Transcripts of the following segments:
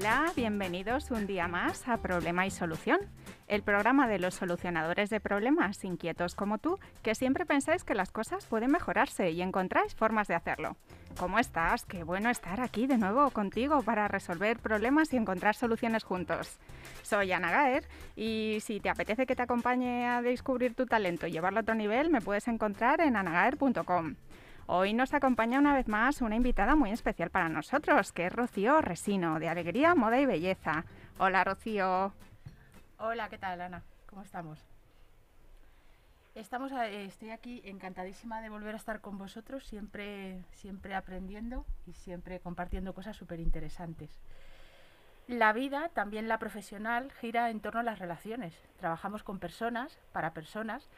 Hola, bienvenidos un día más a Problema y Solución, el programa de los solucionadores de problemas inquietos como tú, que siempre pensáis que las cosas pueden mejorarse y encontráis formas de hacerlo. ¿Cómo estás? Qué bueno estar aquí de nuevo contigo para resolver problemas y encontrar soluciones juntos. Soy Ana Gaer y si te apetece que te acompañe a descubrir tu talento y llevarlo a otro nivel, me puedes encontrar en anagaer.com. Hoy nos acompaña una vez más una invitada muy especial para nosotros, que es Rocío Resino, de Alegría, Moda y Belleza. Hola, Rocío. Hola, ¿qué tal, Ana? ¿Cómo estamos? Estamos, eh, estoy aquí encantadísima de volver a estar con vosotros, siempre, siempre aprendiendo y siempre compartiendo cosas súper interesantes. La vida, también la profesional, gira en torno a las relaciones. Trabajamos con personas, para personas,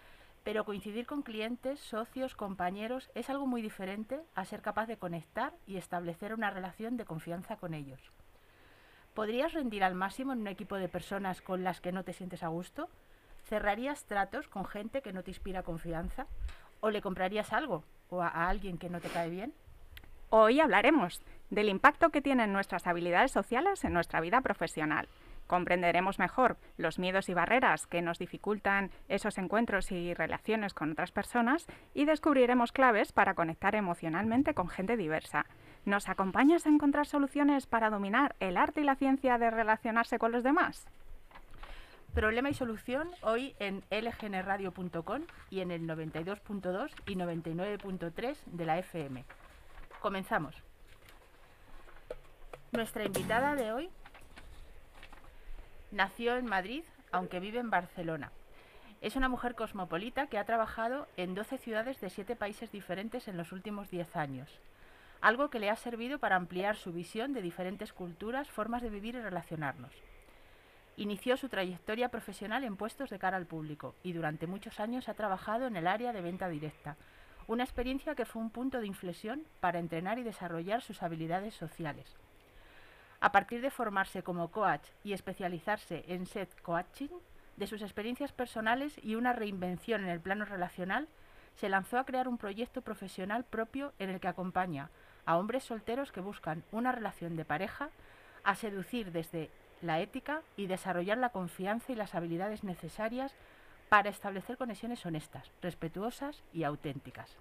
pero coincidir con clientes, socios, compañeros es algo muy diferente a ser capaz de conectar y establecer una relación de confianza con ellos. ¿Podrías rendir al máximo en un equipo de personas con las que no te sientes a gusto? ¿Cerrarías tratos con gente que no te inspira confianza? ¿O le comprarías algo o a, alguien que no te cae bien? Hoy hablaremos del impacto que tienen nuestras habilidades sociales en nuestra vida profesional comprenderemos mejor los miedos y barreras que nos dificultan esos encuentros y relaciones con otras personas y descubriremos claves para conectar emocionalmente con gente diversa. ¿Nos acompañas a encontrar soluciones para dominar el arte y la ciencia de relacionarse con los demás? Problema y solución hoy en lgnradio.com y en el 92.2 y 99.3 de la FM. Comenzamos. Nuestra invitada de hoy Nació en Madrid, aunque vive en Barcelona. Es una mujer cosmopolita que ha trabajado en 12 ciudades de 7 países diferentes en los últimos 10 años, algo que le ha servido para ampliar su visión de diferentes culturas, formas de vivir y relacionarnos. Inició su trayectoria profesional en puestos de cara al público y durante muchos años ha trabajado en el área de venta directa, una experiencia que fue un punto de inflexión para entrenar y desarrollar sus habilidades sociales. A partir de formarse como coach y especializarse en set coaching, de sus experiencias personales y una reinvención en el plano relacional, se lanzó a crear un proyecto profesional propio en el que acompaña a hombres solteros que buscan una relación de pareja, a seducir desde la ética y desarrollar la confianza y las habilidades necesarias para establecer conexiones honestas, respetuosas y auténticas.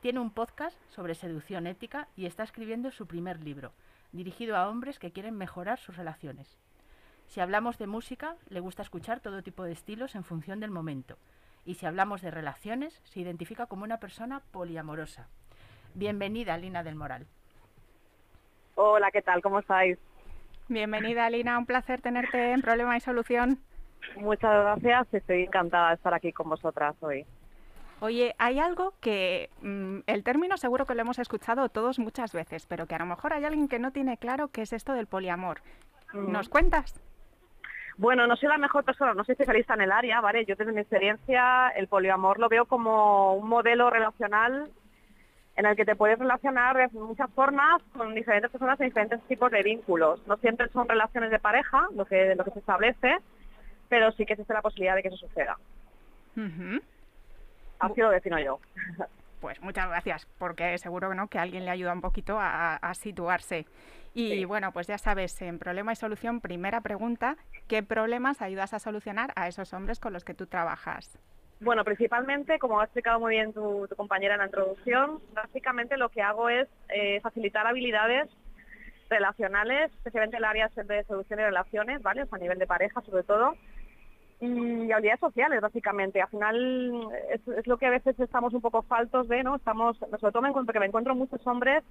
Tiene un podcast sobre seducción ética y está escribiendo su primer libro, dirigido a hombres que quieren mejorar sus relaciones. Si hablamos de música, le gusta escuchar todo tipo de estilos en función del momento. Y si hablamos de relaciones, se identifica como una persona poliamorosa. Bienvenida, Lina del Moral. Hola, ¿qué tal? ¿Cómo estáis? Bienvenida, Lina. Un placer tenerte en Problema y Solución. Muchas gracias. Estoy encantada de estar aquí con vosotras hoy. Oye, hay algo que mm, el término seguro que lo hemos escuchado todos muchas veces, pero que a lo mejor hay alguien que no tiene claro qué es esto del poliamor. Mm. ¿Nos cuentas? Bueno, no soy la mejor persona, no soy especialista en el área, ¿vale? Yo desde mi experiencia el poliamor lo veo como un modelo relacional en el que te puedes relacionar de muchas formas con diferentes personas en diferentes tipos de vínculos. No siempre son relaciones de pareja, lo que, lo que se establece, pero sí que existe la posibilidad de que eso suceda. Así lo defino yo. Pues muchas gracias, porque seguro ¿no? que alguien le ayuda un poquito a, situarse. Y bueno, pues ya sabes, en Problema y Solución, primera pregunta, ¿qué problemas ayudas a solucionar a esos hombres con los que tú trabajas? Bueno, principalmente, como ha explicado muy bien tu, compañera en la introducción, básicamente lo que hago es eh, facilitar habilidades relacionales, especialmente en el área de solución de relaciones, ¿vale? a nivel de pareja sobre todo, y habilidades sociales básicamente. Al final es, lo que a veces estamos un poco faltos de, ¿no? Estamos, sobre todo me encuentro, porque me encuentro muchos hombres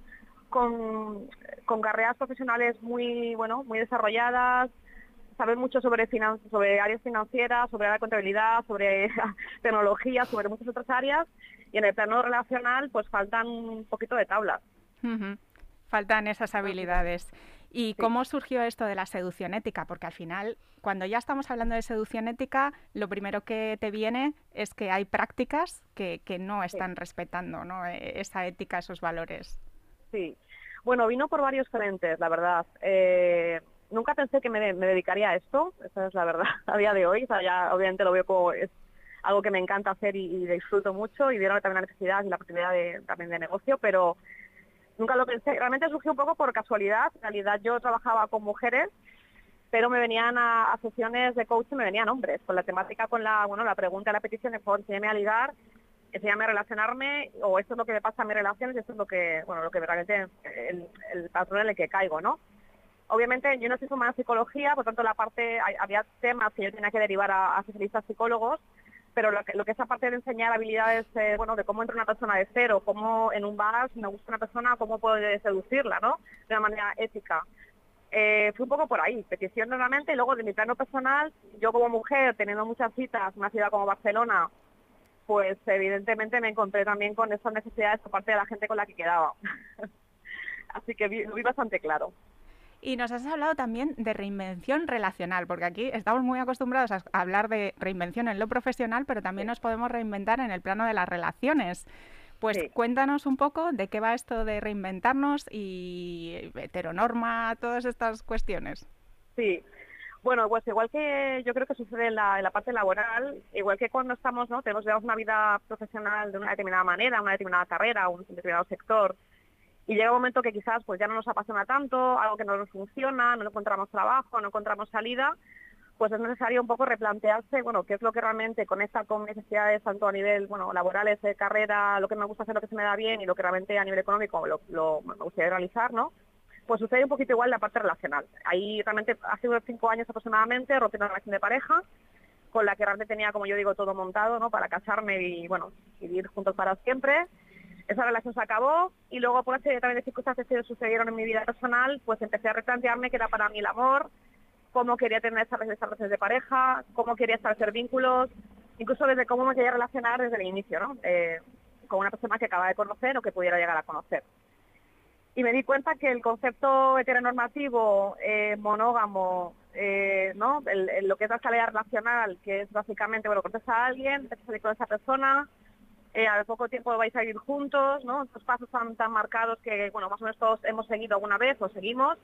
con, con carreras profesionales muy, bueno, muy desarrolladas, saben mucho sobre sobre áreas financieras, sobre la contabilidad, sobre tecnología, sobre muchas otras áreas, y en el plano relacional pues faltan un poquito de tablas. Faltan esas habilidades. ¿Y cómo surgió esto de la seducción ética? Porque al final, cuando ya estamos hablando de seducción ética, lo primero que te viene es que hay prácticas que, no están respetando ¿no? E, esa ética, esos valores. Sí, bueno, vino por varios frentes, la verdad. Eh, nunca pensé que me, dedicaría a esto, esa es la verdad, a día de hoy. ya obviamente lo veo como es algo que me encanta hacer y, disfruto mucho y vieron también la necesidad y la posibilidad de, también de negocio, pero nunca lo pensé. Realmente surgió un poco por casualidad. En realidad yo trabajaba con mujeres, pero me venían a, sesiones de coaching, me venían hombres, con la temática, con la, bueno, la pregunta, la petición de, por enséñame a ligar, enséñame a relacionarme, o esto es lo que me pasa en mis relaciones, esto es lo que, bueno, lo que realmente, el, el patrón en el que caigo, ¿no? Obviamente yo no soy formada en psicología, por tanto la parte, había temas que yo tenía que derivar a, a especialistas psicólogos, pero lo que, lo que es aparte de enseñar habilidades, eh, bueno, de cómo entra una persona de cero, cómo en un bar, si me gusta una persona, cómo puedo seducirla, ¿no? De una manera ética. Eh, fue un poco por ahí, petición nuevamente, y luego de mi plano personal, yo como mujer, teniendo muchas citas una ciudad como Barcelona, pues evidentemente me encontré también con esas necesidades por parte de la gente con la que quedaba. Así que lo vi bastante claro. Y nos has hablado también de reinvención relacional, porque aquí estamos muy acostumbrados a hablar de reinvención en lo profesional, pero también nos podemos reinventar en el plano de las relaciones. Pues cuéntanos un poco de qué va esto de reinventarnos y heteronorma, todas estas cuestiones. Sí, bueno, pues igual que yo creo que sucede en la, en la parte laboral, igual que cuando estamos, ¿no? Tenemos una vida profesional de una determinada manera, una determinada carrera, un determinado sector, y llega un momento que quizás pues ya no nos apasiona tanto, algo que no nos funciona, no encontramos trabajo, no encontramos salida, pues es necesario un poco replantearse, bueno, qué es lo que realmente conecta con necesidades tanto a nivel, bueno, laborales, carrera, lo que me gusta hacer, lo que se me da bien y lo que realmente a nivel económico lo, me gustaría realizar, ¿no? Pues sucede un poquito igual la parte relacional. Ahí realmente hace unos cinco años aproximadamente rompí una relación de pareja con la que realmente tenía, como yo digo, todo montado, ¿no? Para casarme y, bueno, vivir juntos para siempre esa relación se acabó y luego por una serie también de circunstancias que sucedieron en mi vida personal, pues empecé a replantearme qué era para mí el amor, cómo quería tener esas relaciones de pareja, cómo quería establecer vínculos, incluso desde cómo me quería relacionar desde el inicio, ¿no? Eh, con una persona que acaba de conocer o que pudiera llegar a conocer. Y me di cuenta que el concepto heteronormativo, eh, monógamo, eh, ¿no? lo que es la salida relacional, que es básicamente, bueno, conoces a alguien, te con esa persona, eh, al poco tiempo vais a ir juntos, ¿no? Estos pasos tan, tan marcados que, bueno, más o menos todos hemos seguido alguna vez o seguimos,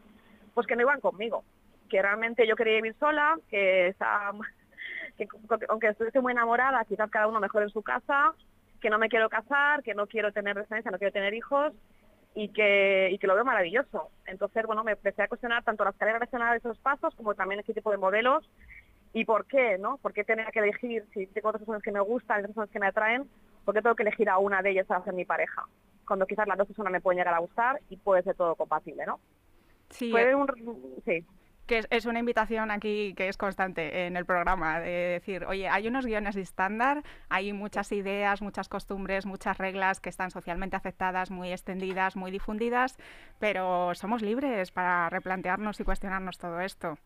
pues que no iban conmigo, que realmente yo quería vivir sola, que, aunque estuviese muy enamorada, quizás cada uno mejor en su casa, que no me quiero casar, que no quiero tener descendencia, no quiero tener hijos y que, y que lo veo maravilloso. Entonces, bueno, me empecé a cuestionar tanto las tareas relacionadas de esos pasos como también este tipo de modelos y por qué, ¿no? ¿Por qué tener que elegir si tengo otras personas que me gustan, otras personas que me atraen? ¿Por qué tengo que elegir a una de ellas para ser mi pareja? Cuando quizás las dos personas me pueden llegar a gustar y puede ser todo compatible, ¿no? Sí. Eh, sí. Que es, una invitación aquí que es constante en el programa, de decir, oye, hay unos guiones estándar, hay muchas ideas, muchas costumbres, muchas reglas que están socialmente aceptadas, muy extendidas, muy difundidas, pero somos libres para replantearnos y cuestionarnos todo esto.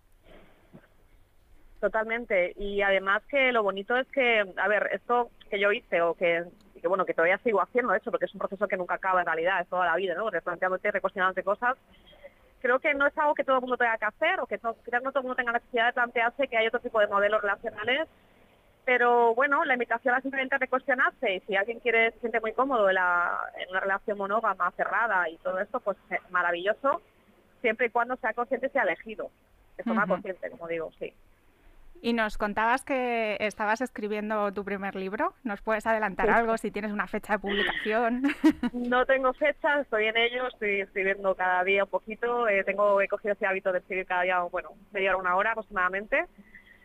Totalmente. Y además que lo bonito es que, a ver, esto que yo hice o que, bueno, que todavía sigo haciendo, eso, porque es un proceso que nunca acaba en realidad, es toda la vida, ¿no? Replanteándote, recuestionándote cosas. Creo que no es algo que todo el mundo tenga que hacer o que no, no todo el mundo tenga la necesidad de plantearse que hay otro tipo de modelos relacionales. Pero bueno, la invitación es simplemente recuestionarse y si alguien quiere, se siente muy cómodo en, en una relación monógama, cerrada y todo esto, pues eh, maravilloso, siempre y cuando sea consciente y sea elegido. De forma consciente, como digo, sí. Y nos contabas que estabas escribiendo tu primer libro. ¿Nos puedes adelantar algo si tienes una fecha de publicación? No tengo fecha, estoy en ello, estoy escribiendo cada día un poquito. Eh, tengo, he cogido ese hábito de escribir cada día, bueno, media hora, una hora aproximadamente.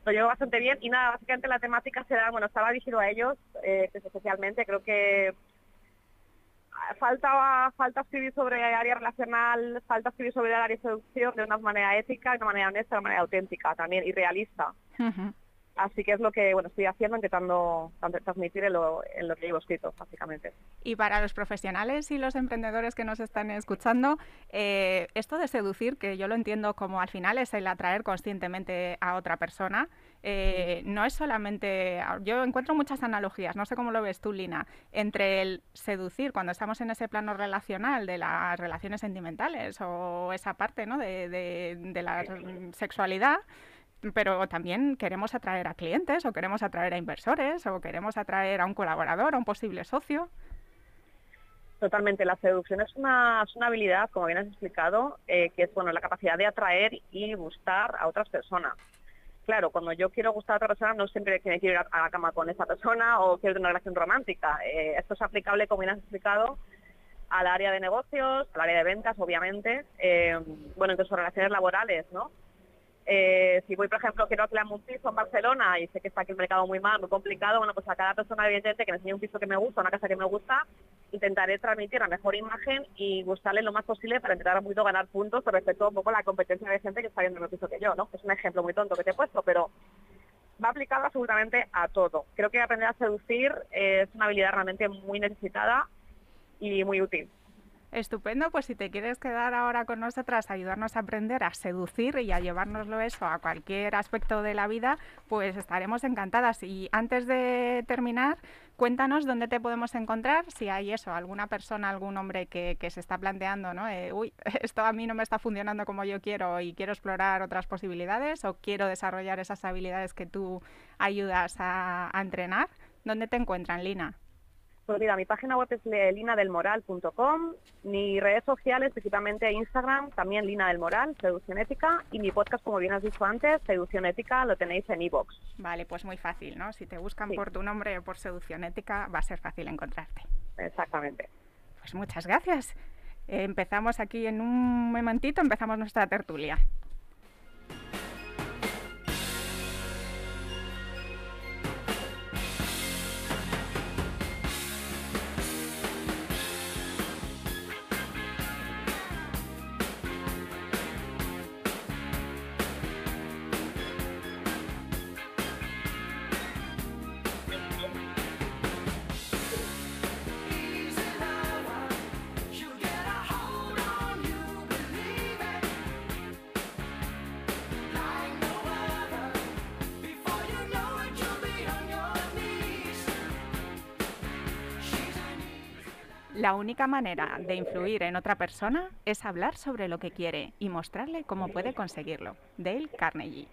Lo llevo bastante bien y nada, básicamente la temática será, bueno, estaba dirigido a ellos, eh, especialmente. Creo que falta falta escribir sobre área relacional, falta escribir sobre el área de seducción de una manera ética, de una manera honesta, de una manera auténtica también y realista. Así que es lo que bueno estoy haciendo, intentando transmitir en lo, en lo que llevo escrito, básicamente. Y para los profesionales y los emprendedores que nos están escuchando, eh, esto de seducir, que yo lo entiendo como al final es el atraer conscientemente a otra persona, eh, no es solamente. Yo encuentro muchas analogías, no sé cómo lo ves tú, Lina, entre el seducir cuando estamos en ese plano relacional de las relaciones sentimentales o esa parte ¿no? de, de la sexualidad pero también queremos atraer a clientes o queremos atraer a inversores o queremos atraer a un colaborador, a un posible socio. Totalmente, la seducción es una, una habilidad, como bien has explicado, eh, que es bueno la capacidad de atraer y gustar a otras personas. Claro, cuando yo quiero gustar a otra persona, no siempre quiero ir a la cama con esa persona o quiero tener una relación romántica. Eh, esto es aplicable, como bien has explicado, al área de negocios, al área de ventas, obviamente, eh, bueno, incluso relaciones laborales, ¿no? Eh, si voy, por ejemplo, quiero alquilarme un piso en Barcelona y sé que está aquí el mercado muy mal, muy complicado, bueno, pues a cada persona evidentemente que me enseñe un piso que me gusta, una casa que me gusta, intentaré transmitir la mejor imagen y gustarle lo más posible para intentar un poquito ganar puntos respecto a un poco la competencia de gente que está viendo el piso que yo, ¿no? Es un ejemplo muy tonto que te he puesto, pero va aplicado absolutamente a todo. Creo que aprender a seducir es una habilidad realmente muy necesitada y muy útil. Estupendo, pues si te quieres quedar ahora con nosotras, ayudarnos a aprender a seducir y a llevárnoslo eso a cualquier aspecto de la vida, pues estaremos encantadas. Y antes de terminar, cuéntanos dónde te podemos encontrar, si hay eso, alguna persona, algún hombre que, se está planteando, ¿no? Eh, uy, esto a mí no me está funcionando como yo quiero y quiero explorar otras posibilidades o quiero desarrollar esas habilidades que tú ayudas a, a entrenar. ¿Dónde te encuentran, Lina? Pues mira, mi página web es linadelmoral.com, mis redes sociales, principalmente Instagram, también Lina del Moral, Seducción Ética, y mi podcast, como bien has dicho antes, Seducción Ética, lo tenéis en iVoox. Vale, pues muy fácil, ¿no? Si te buscan por tu nombre o por Seducción Ética, va a ser fácil encontrarte. Exactamente. Pues muchas gracias. empezamos aquí en un momentito, empezamos nuestra tertulia. La única manera de influir en otra persona es hablar sobre lo que quiere y mostrarle cómo puede conseguirlo. Dale Carnegie.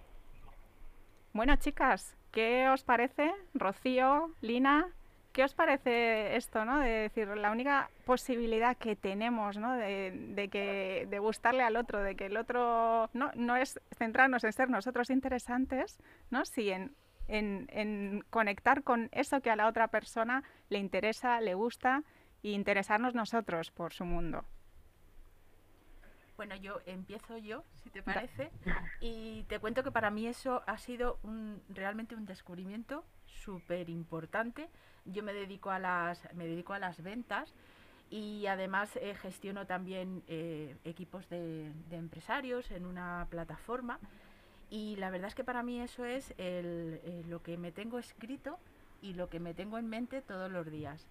Bueno, chicas, ¿qué os parece? Rocío, Lina, ¿qué os parece esto, no? De decir, la única posibilidad que tenemos, ¿no? De, que, de gustarle al otro, de que el otro no, no es centrarnos en ser nosotros interesantes, ¿no? Si en, en conectar con eso que a la otra persona le interesa, le gusta y interesarnos nosotros por su mundo. Bueno, yo empiezo yo, si te parece, y te cuento que para mí eso ha sido un, realmente un descubrimiento súper importante. Yo me dedico a las, me dedico a las ventas y además eh, gestiono también eh, equipos de, empresarios en una plataforma y la verdad es que para mí eso es eh, lo que me tengo escrito y lo que me tengo en mente todos los días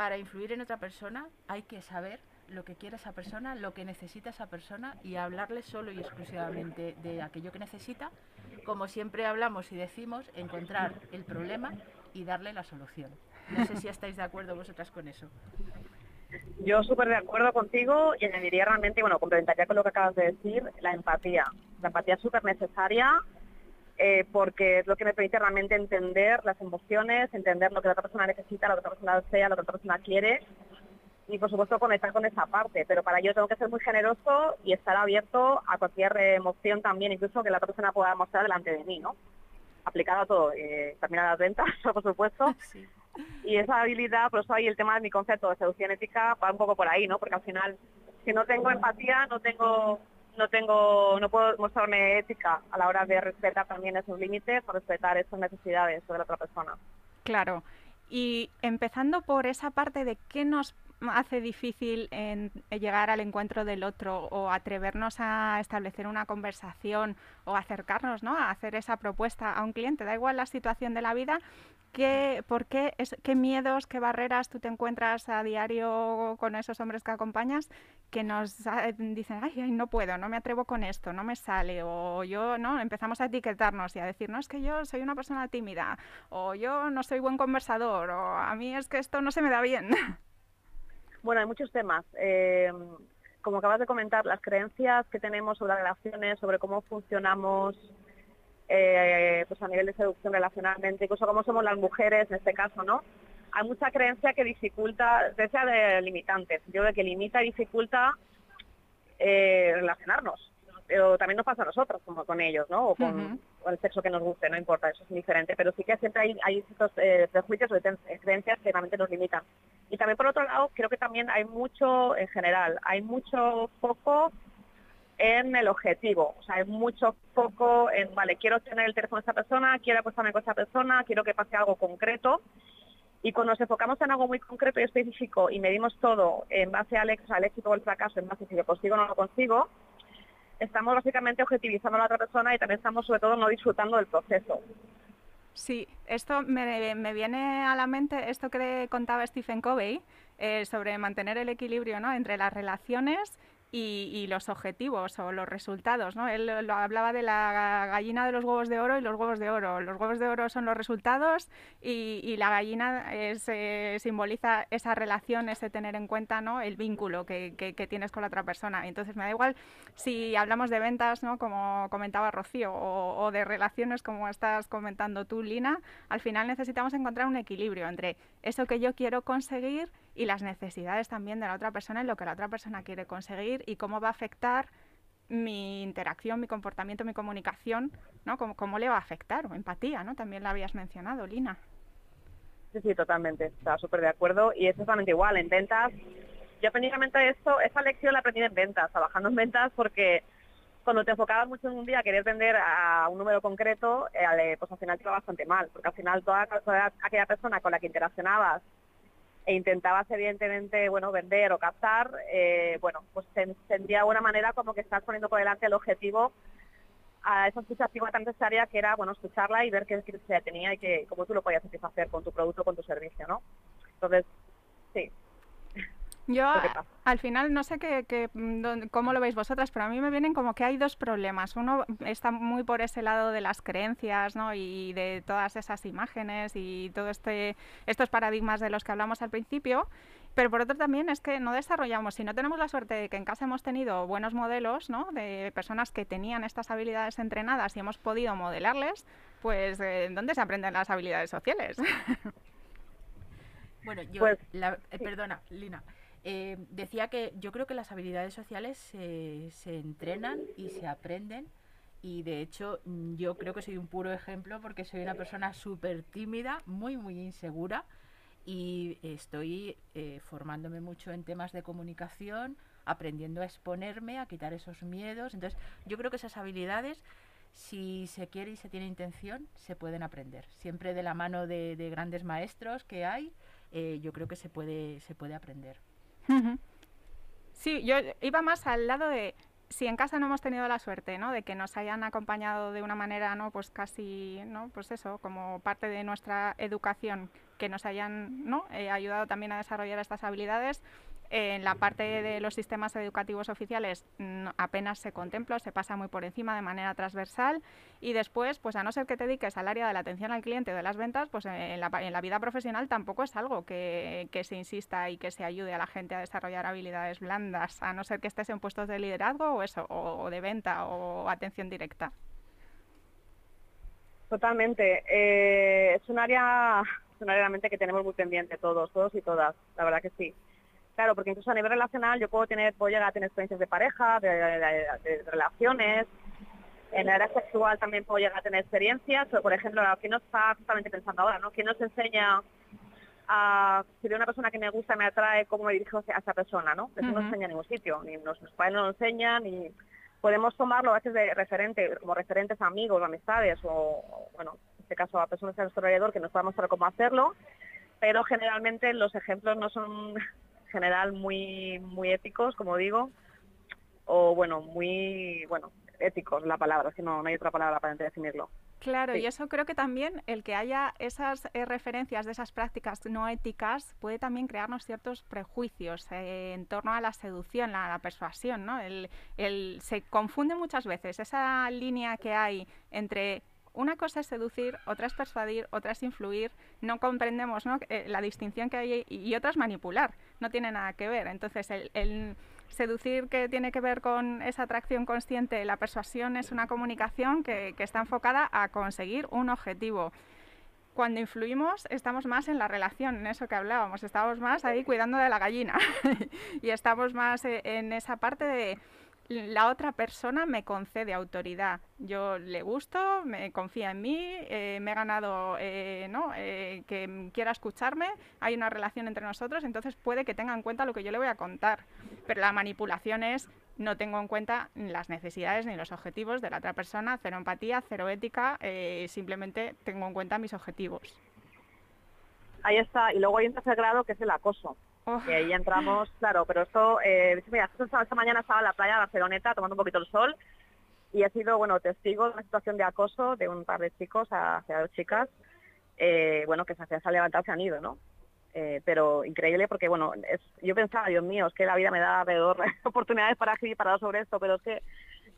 para influir en otra persona hay que saber lo que quiere esa persona, lo que necesita esa persona y hablarle solo y exclusivamente de aquello que necesita. Como siempre hablamos y decimos, encontrar el problema y darle la solución. No sé si estáis de acuerdo vosotras con eso. Yo súper de acuerdo contigo y añadiría realmente, bueno, complementaría con lo que acabas de decir, la empatía. La empatía es súper necesaria eh, porque es lo que me permite realmente entender las emociones, entender lo que la otra persona necesita, lo que la otra persona desea, lo que la otra persona quiere y por supuesto conectar con esa parte, pero para ello tengo que ser muy generoso y estar abierto a cualquier emoción también, incluso que la otra persona pueda mostrar delante de mí, ¿no? Aplicado a todo, eh, también a las ventas, por supuesto. Y esa habilidad, por eso ahí el tema de mi concepto de seducción ética va un poco por ahí, ¿no? Porque al final, si no tengo empatía, no tengo no tengo, no puedo mostrarme ética a la hora de respetar también esos límites o respetar esas necesidades de la otra persona. Claro. Y empezando por esa parte de qué nos hace difícil en llegar al encuentro del otro o atrevernos a establecer una conversación o acercarnos ¿no? a hacer esa propuesta a un cliente, da igual la situación de la vida, ¿Qué, por qué, qué miedos, qué barreras tú te encuentras a diario con esos hombres que acompañas que nos dicen, ay, no puedo, no me atrevo con esto, no me sale, o yo, ¿no? Empezamos a etiquetarnos y a decir, no, es que yo soy una persona tímida, o yo no soy buen conversador, o a mí es que esto no se me da bien. Bueno, hay muchos temas. Eh, como acabas de comentar, las creencias que tenemos sobre las relaciones, sobre cómo funcionamos eh, pues a nivel de seducción relacionalmente, incluso cómo somos las mujeres en este caso, ¿no? Hay mucha creencia que dificulta, creencia de limitantes, yo de que limita y dificulta eh, relacionarnos. Pero también nos pasa a nosotros, como con ellos, ¿no? O con, o el sexo que nos guste, no importa, eso es diferente, pero sí que siempre hay, hay estos eh, prejuicios o creencias que realmente nos limitan. Y también por otro lado, creo que también hay mucho, en general, hay mucho foco en el objetivo, o sea, hay mucho foco en, vale, quiero tener el teléfono de esta persona, quiero acostarme con esta persona, quiero que pase algo concreto, y cuando nos enfocamos en algo muy concreto y específico y medimos todo en base al, al éxito o el fracaso, en base a si lo consigo o no lo consigo, estamos básicamente objetivizando a la otra persona y también estamos sobre todo no disfrutando del proceso. Sí, esto me, viene a la mente esto que contaba Stephen Covey eh, sobre mantener el equilibrio ¿no? entre las relaciones y, los objetivos o los resultados. ¿no? Él lo hablaba de la gallina de los huevos de oro y los huevos de oro. Los huevos de oro son los resultados y, la gallina es, eh, simboliza esa relación, ese tener en cuenta ¿no? el vínculo que, tienes con la otra persona. Entonces me da igual si hablamos de ventas, ¿no? como comentaba Rocío, o, o de relaciones como estás comentando tú, Lina, al final necesitamos encontrar un equilibrio entre eso que yo quiero conseguir y las necesidades también de la otra persona y lo que la otra persona quiere conseguir y cómo va a afectar mi interacción, mi comportamiento, mi comunicación, ¿no? ¿Cómo, le va a afectar? O empatía, ¿no? También la habías mencionado, Lina. Sí, sí, totalmente. Estaba súper de acuerdo. Y es totalmente igual. En ventas, yo precisamente esto, esa lección la aprendí en ventas, trabajando en ventas, porque cuando te enfocabas mucho en un día, querías vender a un número concreto, eh, pues al final te iba bastante mal, porque al final toda, toda aquella persona con la que interaccionabas e intentabas evidentemente bueno vender o captar eh, bueno pues tendría buena manera como que estás poniendo por delante el objetivo a esa escucha tan necesaria que era bueno escucharla y ver qué necesidad tenía y que cómo tú lo podías hacer con tu producto con tu servicio no entonces sí yo al final no sé qué, mm, cómo lo veis vosotras, pero a mí me vienen como que hay dos problemas. Uno está muy por ese lado de las creencias ¿no? y de todas esas imágenes y todos este, estos paradigmas de los que hablamos al principio. Pero por otro también es que no desarrollamos, si no tenemos la suerte de que en casa hemos tenido buenos modelos ¿no? de personas que tenían estas habilidades entrenadas y hemos podido modelarles, pues eh, ¿dónde se aprenden las habilidades sociales? Bueno, yo, pues, la, eh, perdona, Lina, eh, decía que yo creo que las habilidades sociales se, se entrenan y se aprenden y de hecho mm, yo creo que soy un puro ejemplo porque soy una persona súper tímida, muy, muy insegura y estoy eh, formándome mucho en temas de comunicación, aprendiendo a exponerme, a quitar esos miedos. Entonces yo creo que esas habilidades, si se quiere y se tiene intención, se pueden aprender. Siempre de la mano de, grandes maestros que hay, eh, yo creo que se puede, se puede aprender. Sí, yo iba más al lado de si en casa no hemos tenido la suerte, ¿no? De que nos hayan acompañado de una manera, ¿no? Pues casi, ¿no? Pues eso, como parte de nuestra educación, que nos hayan, ¿no? Eh, ayudado también a desarrollar estas habilidades, en la parte de los sistemas educativos oficiales mm, apenas se contempla, se pasa muy por encima de manera transversal y después, pues a no ser que te dediques al área de la atención al cliente o de las ventas, pues en la, vida profesional tampoco es algo que, se insista y que se ayude a la gente a desarrollar habilidades blandas, a no ser que estés en puestos de liderazgo o eso, o, de venta o atención directa. Totalmente. Eh, es un área, es un área realmente que tenemos muy pendiente todos, todos y todas, la verdad que sí. Claro, porque incluso a nivel relacional yo puedo tener, puedo llegar a tener experiencias de pareja, de, relaciones. En la área sexual también puedo llegar a tener experiencias. Pero, por ejemplo, ¿quién nos está justamente pensando ahora? ¿no? ¿Quién nos enseña a, si de una persona que me gusta me atrae, cómo me dirijo a esa persona? ¿no? Eso no enseña en ningún sitio. Ni nos, padres no nos enseñan, ni podemos tomarlo a veces de referente, como referentes a amigos, amistades, o, bueno, en este caso a personas de nuestro alrededor que nos puedan mostrar cómo hacerlo, pero generalmente los ejemplos no son general muy, muy éticos, como digo, o bueno, muy, bueno, éticos la palabra, es que no, hay otra palabra para definirlo. Claro, y eso creo que también el que haya esas eh, referencias de esas prácticas no éticas puede también crearnos ciertos prejuicios eh, en torno a la seducción, a la persuasión, ¿no? El, el, se confunde muchas veces esa línea que hay entre una cosa es seducir, otra es persuadir, otra es influir, no comprendemos ¿no? Eh, la distinción que hay y otra es manipular, no tiene nada que ver. Entonces, el, seducir que tiene que ver con esa atracción consciente, la persuasión es una comunicación que, que está enfocada a conseguir un objetivo. Cuando influimos estamos más en la relación, en eso que hablábamos, estamos más ahí cuidando de la gallina. Y estamos más eh, en esa parte de la otra persona me concede autoridad. Yo le gusto, me confía en mí, eh, me he ganado eh, ¿no? Eh, que quiera escucharme, hay una relación entre nosotros, entonces puede que tenga en cuenta lo que yo le voy a contar. Pero la manipulación es no tengo en cuenta las necesidades ni los objetivos de la otra persona, cero empatía, cero ética, simplemente tengo en cuenta mis objetivos. Ahí está, y luego hay un tercer grado que es el acoso. Oh. Y ahí entramos, claro, pero esto, eh, mira, esta, mañana estaba en la playa de Barceloneta tomando un poquito el sol y he sido, bueno, testigo de una situación de acoso de un par de chicos hacia dos chicas, eh, bueno, que se hacían levantar se han ido, ¿no? Eh, pero increíble porque, bueno, yo pensaba, Dios mío, es que la vida me da alrededor oportunidades para escribir para sobre esto, pero es que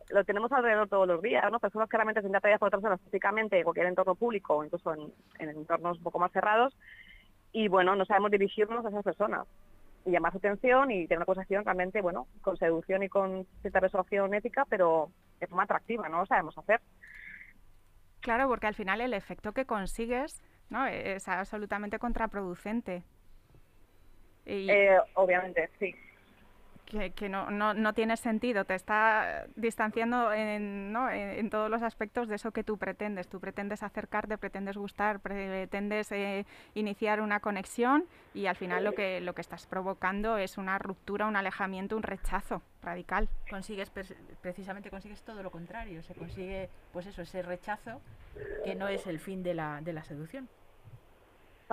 lo tenemos alrededor todos los días, ¿no? Personas que realmente se intentan por otras personas físicamente en cualquier entorno público o incluso en entornos un poco más cerrados y bueno, no sabemos dirigirnos a esas personas y llamar su atención y tener una conversación realmente, bueno, con seducción y con cierta resolución ética, pero de forma atractiva, no lo sabemos hacer. Claro, porque al final el efecto que consigues ¿no? es absolutamente contraproducente. Eh, obviamente, sí que, no, no, no, tiene sentido, te está distanciando en, ¿no? en, todos los aspectos de eso que tú pretendes. Tú pretendes acercarte, pretendes gustar, pretendes eh, iniciar una conexión y al final lo que, lo que estás provocando es una ruptura, un alejamiento, un rechazo radical. Consigues precisamente consigues todo lo contrario, se consigue pues eso, ese rechazo que no es el fin de la, de la seducción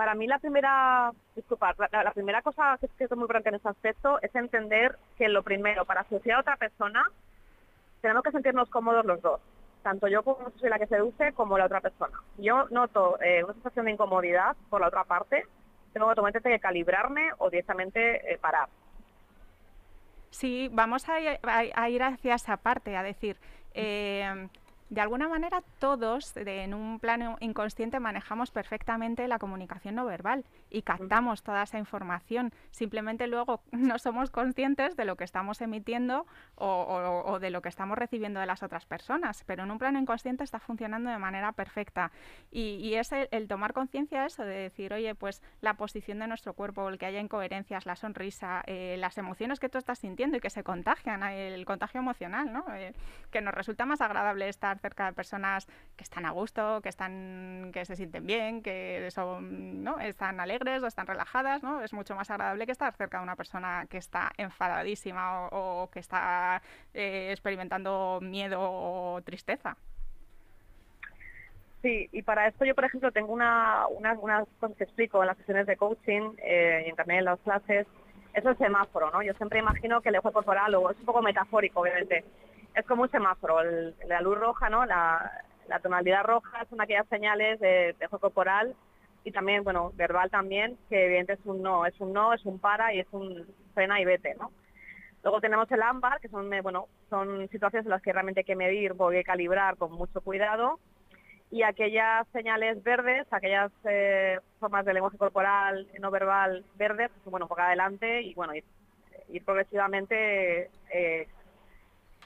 para mí la primera, disculpa, la, primera cosa que, es muy importante en este aspecto es entender que lo primero, para asociar a otra persona, tenemos que sentirnos cómodos los dos. Tanto yo como soy la que seduce como la otra persona. Yo noto eh, una sensación de incomodidad por la otra parte, tengo automáticamente que calibrarme o directamente eh, parar. Sí, vamos a ir, hacia esa parte, a decir, eh, de alguna manera todos en un plano inconsciente manejamos perfectamente la comunicación no verbal y captamos toda esa información. Simplemente luego no somos conscientes de lo que estamos emitiendo o, de lo que estamos recibiendo de las otras personas, pero en un plano inconsciente está funcionando de manera perfecta. Y, es el, tomar conciencia de eso, de decir, oye, pues la posición de nuestro cuerpo, el que haya incoherencias, la sonrisa, eh, las emociones que tú estás sintiendo y que se contagian, el contagio emocional, ¿no? Eh, que nos resulta más agradable estar cerca de personas que están a gusto, que están, que se sienten bien, que son, ¿no? están alegres o están relajadas, ¿no? Es mucho más agradable que estar cerca de una persona que está enfadadísima o, que está eh, experimentando miedo o tristeza. Sí, y para esto yo, por ejemplo, tengo una, una, una cosa que explico en las sesiones de coaching eh, y también en las clases, es el semáforo, ¿no? Yo siempre imagino que el ojo corporal, o es un poco metafórico, obviamente, es como un semáforo, la luz roja, ¿no? La, tonalidad roja son aquellas señales de, de corporal y también, bueno, verbal también, que evidentemente es un no, es un no, es un para y es un frena y vete, ¿no? Luego tenemos el ámbar, que son, eh, bueno, son situaciones en las que realmente hay que medir, hay que calibrar con mucho cuidado. Y aquellas señales verdes, aquellas eh, formas de lenguaje corporal no verbal verdes, pues bueno, por adelante y bueno, ir, progresivamente eh,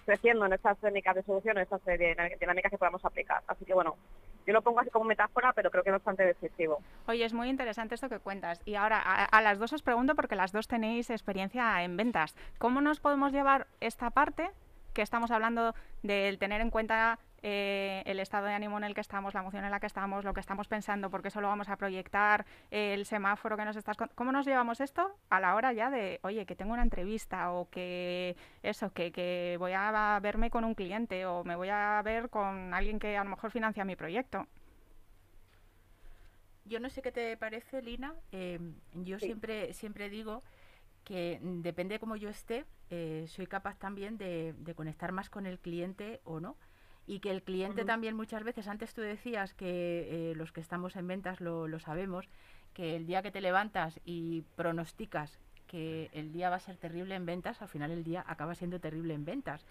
creciendo en estas técnicas de solución, en estas dinámicas que podamos aplicar. Así que bueno, yo lo pongo así como metáfora, pero creo que es bastante decisivo. Oye, es muy interesante esto que cuentas. Y ahora a, las dos os pregunto, porque las dos tenéis experiencia en ventas, ¿cómo nos podemos llevar esta parte que estamos hablando del tener en cuenta eh, el estado de ánimo en el que estamos, la emoción en la que estamos, lo que estamos pensando, porque eso lo vamos a proyectar, el semáforo que nos estás... ¿Cómo nos llevamos esto a la hora ya de, oye, que tengo una entrevista o que eso, que, que voy a verme con un cliente o me voy a ver con alguien que a lo mejor financia mi proyecto? Yo no sé qué te parece, Lina. Eh, yo siempre, siempre digo que depende de cómo yo esté, eh, soy capaz también de, de, conectar más con el cliente o no y que el cliente también muchas veces, antes tú decías que eh, los que estamos en ventas lo, lo, sabemos, que el día que te levantas y pronosticas que el día va a ser terrible en ventas, al final el día acaba siendo terrible en ventas.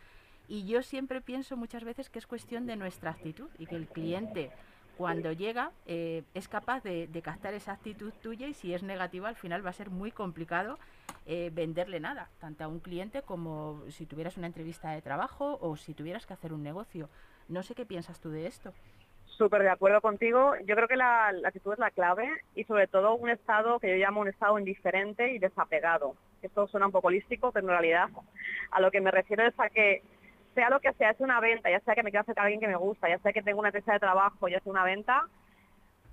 Y yo siempre pienso muchas veces que es cuestión de nuestra actitud y que el cliente cuando llega eh, es capaz de, de, captar esa actitud tuya y si es negativa al final va a ser muy complicado eh, venderle nada, tanto a un cliente como si tuvieras una entrevista de trabajo o si tuvieras que hacer un negocio. No sé qué piensas tú de esto. Súper de acuerdo contigo. Yo creo que la, actitud es la clave y sobre todo un estado que yo llamo un estado indiferente y desapegado. Esto suena un poco holístico, pero en realidad a lo que me refiero es a que sea lo que sea, es una venta, ya sea que me quiero acercar a alguien que me gusta, ya sea que tengo una empresa de trabajo, ya sea una venta,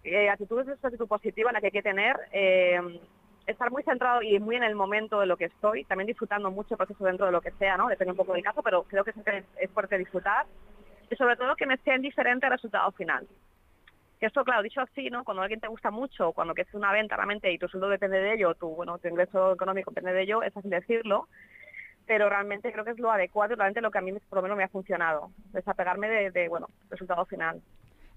eh, actitud es actitud positiva la que hay que tener, eh, estar muy centrado y muy en el momento de lo que estoy, también disfrutando mucho el proceso dentro de lo que sea, ¿no? Depende un poco del caso, pero creo que es, es fuerte disfrutar y sobre todo que me sea indiferente el resultado final. Que esto, claro, dicho así, ¿no? Cuando alguien te gusta mucho, cuando que es una venta realmente y tu sueldo depende de ello, tu, bueno, tu ingreso económico depende de ello, es fácil decirlo, pero realmente creo que es lo adecuado y realmente lo que a mí por lo menos me ha funcionado, desapegarme de, de bueno, resultado final.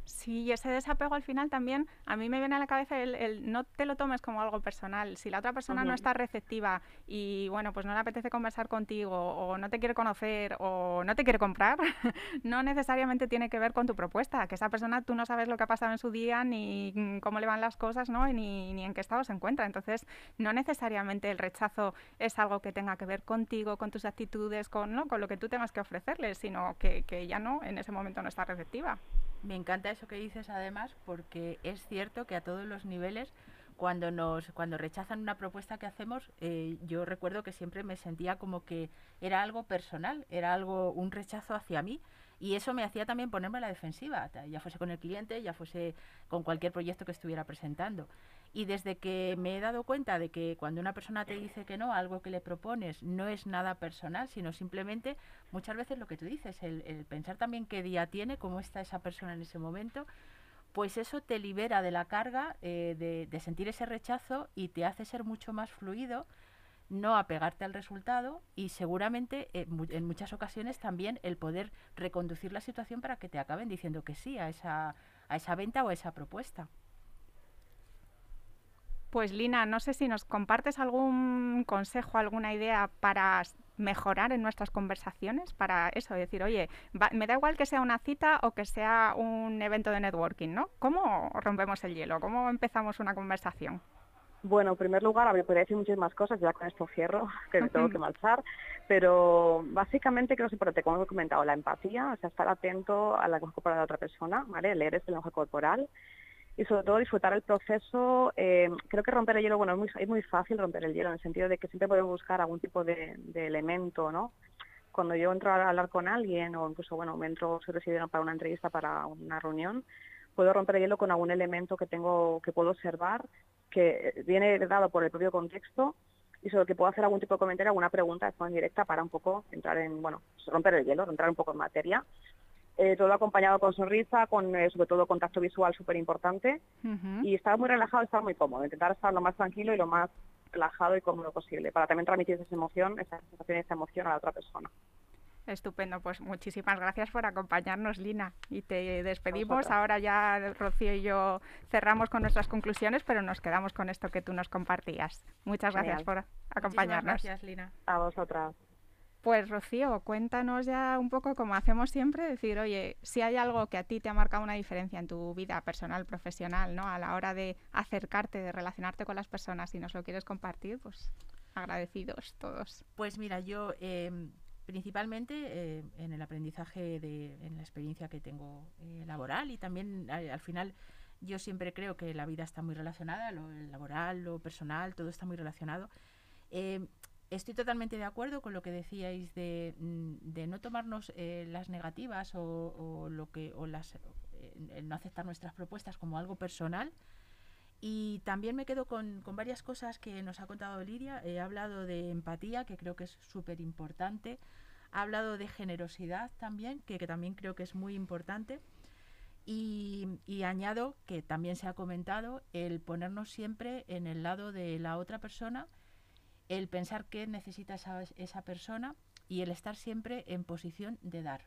Sí, ese desapego al final también a mí me viene a la cabeza el, no te lo tomes como algo personal. Si la otra persona no está receptiva y bueno, pues no le apetece conversar contigo o no te quiere conocer o no te quiere comprar, no necesariamente tiene que ver con tu propuesta, que esa persona tú no sabes lo que ha pasado en su día ni cómo le van las cosas, ¿no? Ni, ni en qué estado se encuentra. Entonces, no necesariamente el rechazo es algo que tenga que ver contigo, con tus actitudes, con, ¿no? con lo que tú tengas que ofrecerle, sino que, que ella no, en ese momento no está receptiva. Me encanta eso que dices además porque es cierto que a todos los niveles cuando nos cuando rechazan una propuesta que hacemos eh, yo recuerdo que siempre me sentía como que era algo personal era algo un rechazo hacia mí y eso me hacía también ponerme a la defensiva ya fuese con el cliente ya fuese con cualquier proyecto que estuviera presentando y desde que me he dado cuenta de que cuando una persona te dice que no, algo que le propones no es nada personal, sino simplemente muchas veces lo que tú dices, el, pensar también qué día tiene, cómo está esa persona en ese momento, pues eso te libera de la carga eh, de, sentir ese rechazo y te hace ser mucho más fluido, no apegarte al resultado y seguramente eh, en muchas ocasiones también el poder reconducir la situación para que te acaben diciendo que sí a esa, a esa venta o a esa propuesta. Pues Lina, no sé si nos compartes algún consejo, alguna idea para mejorar en nuestras conversaciones, para eso, decir, oye, me da igual que sea una cita o que sea un evento de networking, ¿no? ¿Cómo rompemos el hielo? ¿Cómo empezamos una conversación? Bueno, en primer lugar, a mí podría decir muchísimas cosas, ya con esto cierro, que me tengo que marchar, pero básicamente creo que es importante, como he comentado, la empatía, o sea, estar atento a la corporal de la otra persona, ¿vale? Leer ese lenguaje corporal, y sobre todo disfrutar el proceso. Eh, creo que romper el hielo, bueno, es muy, es muy fácil romper el hielo en el sentido de que siempre podemos buscar algún tipo de, elemento, ¿no? Cuando yo entro a hablar con alguien o incluso, bueno, me entro, soy residente para una entrevista, para una reunión, puedo romper el hielo con algún elemento que tengo, que puedo observar, que viene dado por el propio contexto y sobre que puedo hacer algún tipo de comentario, alguna pregunta de forma directa para un poco entrar en, bueno, romper el hielo, entrar un poco en materia eh, todo acompañado con sonrisa, con eh, sobre todo contacto visual súper importante y estar muy relajado, estar muy cómodo, intentar estar lo más tranquilo y lo más relajado y cómodo posible para también transmitir esa emoción, esa sensación y esa emoción a la otra persona. Estupendo, pues muchísimas gracias por acompañarnos, Lina. Y te despedimos. Ahora ya Rocío y yo cerramos con nuestras conclusiones, pero nos quedamos con esto que tú nos compartías. Muchas gracias por acompañarnos. gracias, Lina. A vosotras. Pues Rocío, cuéntanos ya un poco como hacemos siempre, decir, oye, si hay algo que a ti te ha marcado una diferencia en tu vida personal, profesional, ¿no? A la hora de acercarte, de relacionarte con las personas y nos lo quieres compartir, pues agradecidos todos. Pues mira, yo em, principalmente eh, en el aprendizaje, de, en la experiencia que tengo eh, laboral y también al final yo siempre creo que la vida está muy relacionada, lo laboral, lo personal, todo está muy relacionado. Estoy totalmente de acuerdo con lo que decíais de, mm, no tomarnos eh, las negativas o, lo que o las eh, no aceptar nuestras propuestas como algo personal. Y también me quedo con, varias cosas que nos ha contado Lidia. He hablado de empatía, que creo que es súper importante. Ha hablado de generosidad también, que, también creo que es muy importante. Y, y, añado que también se ha comentado el ponernos siempre en el lado de la otra persona el pensar qué necesita esa, esa persona y el estar siempre en posición de dar,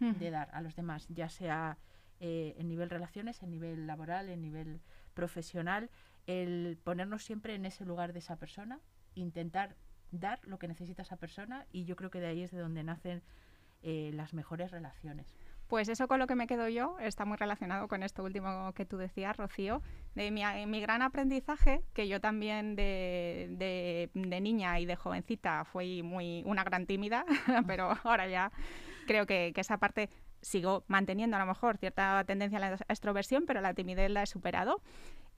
de dar a los demás, ya sea eh, en nivel relaciones, en nivel laboral, en nivel profesional, el ponernos siempre en ese lugar de esa persona, intentar dar lo que necesita esa persona y yo creo que de ahí es de donde nacen eh, las mejores relaciones. Pues eso con lo que me quedo yo está muy relacionado con esto último que tú decías, Rocío, de mi, gran aprendizaje, que yo también de, niña y de jovencita fui muy una gran tímida, pero ahora ya creo que, esa parte sigo manteniendo a lo mejor cierta tendencia a la extroversión, pero la timidez la he superado.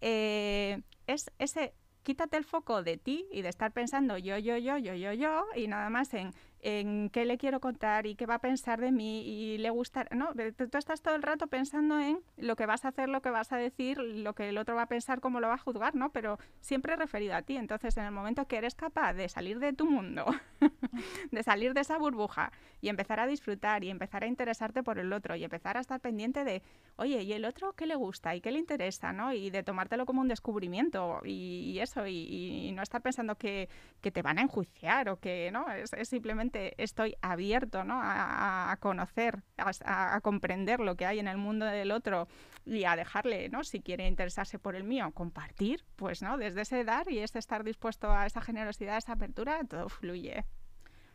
Eh, es ese quítate el foco de ti y de estar pensando yo, yo, yo, yo, yo, yo, y nada más en en qué le quiero contar y qué va a pensar de mí y le gusta, ¿no? Tú estás todo el rato pensando en lo que vas a hacer, lo que vas a decir, lo que el otro va a pensar, cómo lo va a juzgar, ¿no? Pero siempre referido a ti. Entonces, en el momento que eres capaz de salir de tu mundo, de salir de esa burbuja y empezar a disfrutar y empezar a interesarte por el otro y empezar a estar pendiente de, oye, ¿y el otro qué le gusta y qué le interesa, ¿no? Y de tomártelo como un descubrimiento y, eso, y, no estar pensando que, te van a enjuiciar o que, ¿no? Es, simplemente estoy abierto, ¿no? A, conocer, a, comprender lo que hay en el mundo del otro y a dejarle, ¿no? Si quiere interesarse por el mío, compartir, pues, ¿no? Desde ese dar y ese estar dispuesto a esa generosidad, a esa apertura, todo fluye.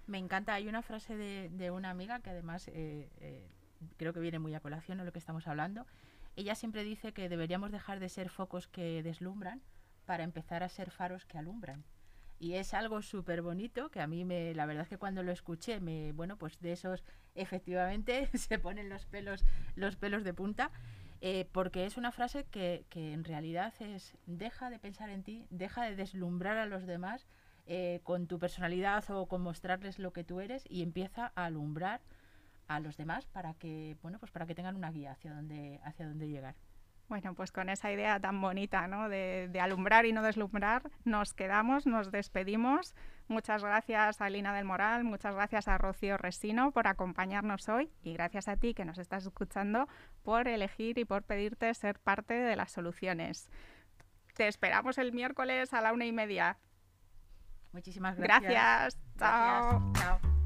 Me encanta, hay una frase de, una amiga que además eh, eh, creo que viene muy a colación de lo que estamos hablando. Ella siempre dice que deberíamos dejar de ser focos que deslumbran para empezar a ser faros que alumbran. Y es algo súper bonito que a mí me, la verdad es que cuando lo escuché, me, bueno, pues de esos efectivamente se ponen los pelos, los pelos de punta. Eh, porque es una frase que, que, en realidad es deja de pensar en ti, deja de deslumbrar a los demás eh, con tu personalidad o con mostrarles lo que tú eres y empieza a alumbrar a los demás para que bueno pues para que tengan una guía hacia dónde hacia dónde llegar bueno, pues con esa idea tan bonita ¿no? de, alumbrar y no deslumbrar, nos quedamos, nos despedimos. Muchas gracias a Lina del Moral, muchas gracias a Rocío Resino por acompañarnos hoy y gracias a ti que nos estás escuchando por elegir y por pedirte ser parte de las soluciones. Te esperamos el miércoles a la una y media. Muchísimas gracias. Gracias. Chao. Chao.